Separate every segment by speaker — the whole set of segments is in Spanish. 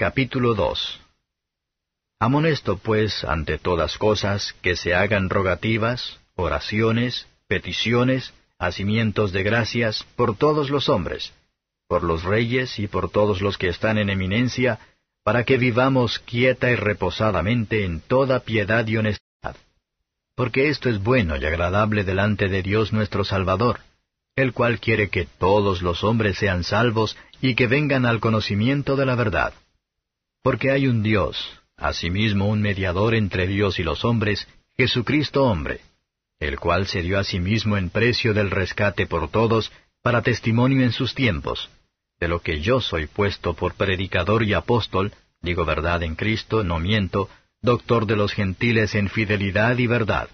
Speaker 1: Capítulo 2 Amonesto pues ante todas cosas que se hagan rogativas, oraciones, peticiones, hacimientos de gracias por todos los hombres, por los reyes y por todos los que están en eminencia, para que vivamos quieta y reposadamente en toda piedad y honestidad. Porque esto es bueno y agradable delante de Dios nuestro Salvador, el cual quiere que todos los hombres sean salvos y que vengan al conocimiento de la verdad. Porque hay un Dios, asimismo un mediador entre Dios y los hombres, Jesucristo hombre, el cual se dio a sí mismo en precio del rescate por todos, para testimonio en sus tiempos, de lo que yo soy puesto por predicador y apóstol, digo verdad en Cristo, no miento, doctor de los gentiles en fidelidad y verdad.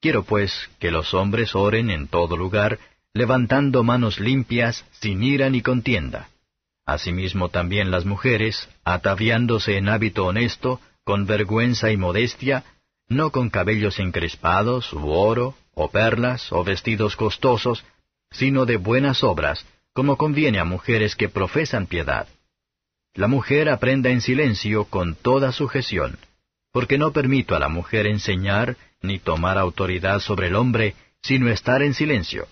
Speaker 1: Quiero pues que los hombres oren en todo lugar, levantando manos limpias, sin ira ni contienda. Asimismo también las mujeres, ataviándose en hábito honesto, con vergüenza y modestia, no con cabellos encrespados, u oro, o perlas, o vestidos costosos, sino de buenas obras, como conviene a mujeres que profesan piedad. La mujer aprenda en silencio con toda sujeción, porque no permito a la mujer enseñar ni tomar autoridad sobre el hombre, sino estar en silencio.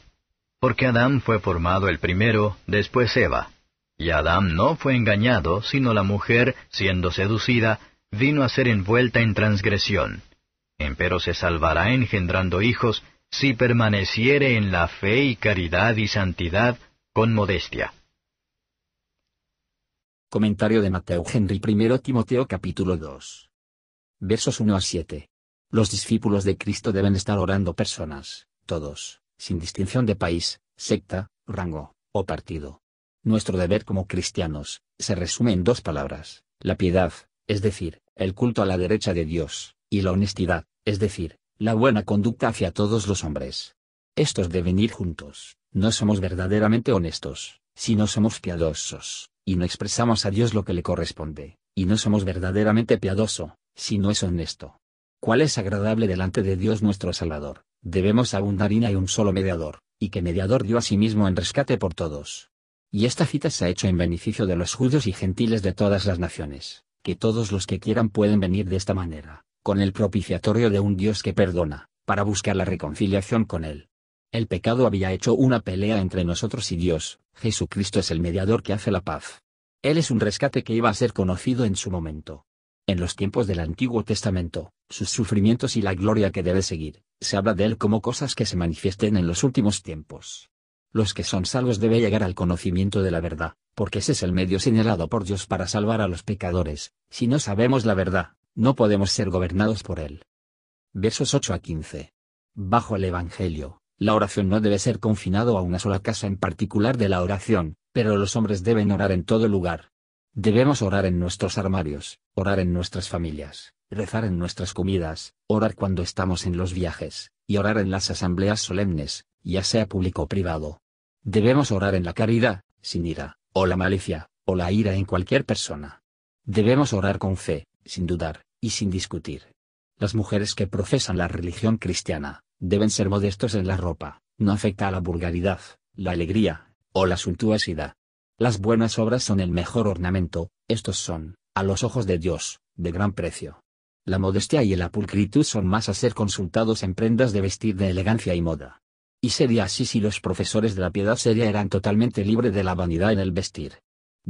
Speaker 1: Porque Adán fue formado el primero, después Eva. Y Adán no fue engañado, sino la mujer, siendo seducida, vino a ser envuelta en transgresión empero se salvará engendrando hijos, si permaneciere en la fe y caridad y santidad con modestia.
Speaker 2: Comentario de Mateo Henry I Timoteo capítulo 2. Versos 1 a 7. Los discípulos de Cristo deben estar orando personas, todos, sin distinción de país, secta, rango, o partido. Nuestro deber como cristianos, se resume en dos palabras, la piedad, es decir, el culto a la derecha de Dios, y la honestidad, es decir, la buena conducta hacia todos los hombres. Estos deben ir juntos, no somos verdaderamente honestos, si no somos piadosos, y no expresamos a Dios lo que le corresponde, y no somos verdaderamente piadoso, si no es honesto. ¿Cuál es agradable delante de Dios nuestro Salvador? Debemos abundar y hay un solo mediador, y que mediador dio a sí mismo en rescate por todos. Y esta cita se ha hecho en beneficio de los judíos y gentiles de todas las naciones, que todos los que quieran pueden venir de esta manera con el propiciatorio de un Dios que perdona, para buscar la reconciliación con Él. El pecado había hecho una pelea entre nosotros y Dios, Jesucristo es el mediador que hace la paz. Él es un rescate que iba a ser conocido en su momento. En los tiempos del Antiguo Testamento, sus sufrimientos y la gloria que debe seguir, se habla de Él como cosas que se manifiesten en los últimos tiempos. Los que son salvos deben llegar al conocimiento de la verdad, porque ese es el medio señalado por Dios para salvar a los pecadores. Si no sabemos la verdad, no podemos ser gobernados por él. Versos 8 a 15. Bajo el Evangelio, la oración no debe ser confinado a una sola casa en particular de la oración, pero los hombres deben orar en todo lugar. Debemos orar en nuestros armarios, orar en nuestras familias, rezar en nuestras comidas, orar cuando estamos en los viajes, y orar en las asambleas solemnes, ya sea público o privado. Debemos orar en la caridad, sin ira, o la malicia, o la ira en cualquier persona. Debemos orar con fe, sin dudar, y sin discutir. Las mujeres que profesan la religión cristiana, deben ser modestos en la ropa, no afecta a la vulgaridad, la alegría, o la suntuosidad. Las buenas obras son el mejor ornamento, estos son, a los ojos de Dios, de gran precio. La modestia y la pulcritud son más a ser consultados en prendas de vestir de elegancia y moda. Y sería así si los profesores de la piedad seria eran totalmente libres de la vanidad en el vestir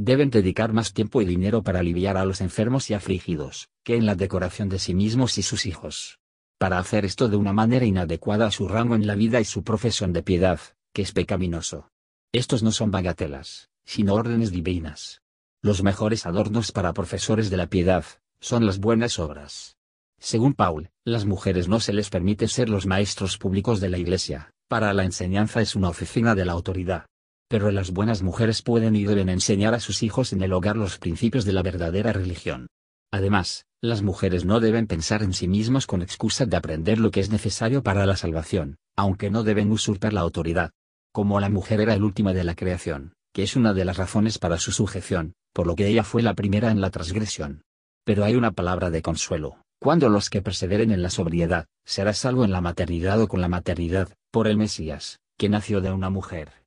Speaker 2: deben dedicar más tiempo y dinero para aliviar a los enfermos y afligidos, que en la decoración de sí mismos y sus hijos. Para hacer esto de una manera inadecuada a su rango en la vida y su profesión de piedad, que es pecaminoso. Estos no son bagatelas, sino órdenes divinas. Los mejores adornos para profesores de la piedad, son las buenas obras. Según Paul, las mujeres no se les permite ser los maestros públicos de la Iglesia, para la enseñanza es una oficina de la autoridad pero las buenas mujeres pueden y deben enseñar a sus hijos en el hogar los principios de la verdadera religión. Además, las mujeres no deben pensar en sí mismas con excusa de aprender lo que es necesario para la salvación, aunque no deben usurpar la autoridad. Como la mujer era el última de la creación, que es una de las razones para su sujeción, por lo que ella fue la primera en la transgresión. Pero hay una palabra de consuelo, cuando los que perseveren en la sobriedad, será salvo en la maternidad o con la maternidad, por el Mesías, que nació de una mujer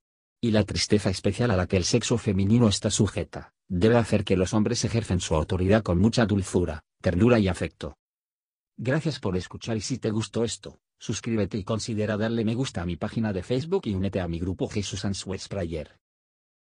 Speaker 2: y la tristeza especial a la que el sexo femenino está sujeta, debe hacer que los hombres ejercen su autoridad con mucha dulzura, ternura y afecto. Gracias por escuchar y si te gustó esto, suscríbete y considera darle me gusta a mi página de Facebook y únete a mi grupo Jesús Answers Prayer.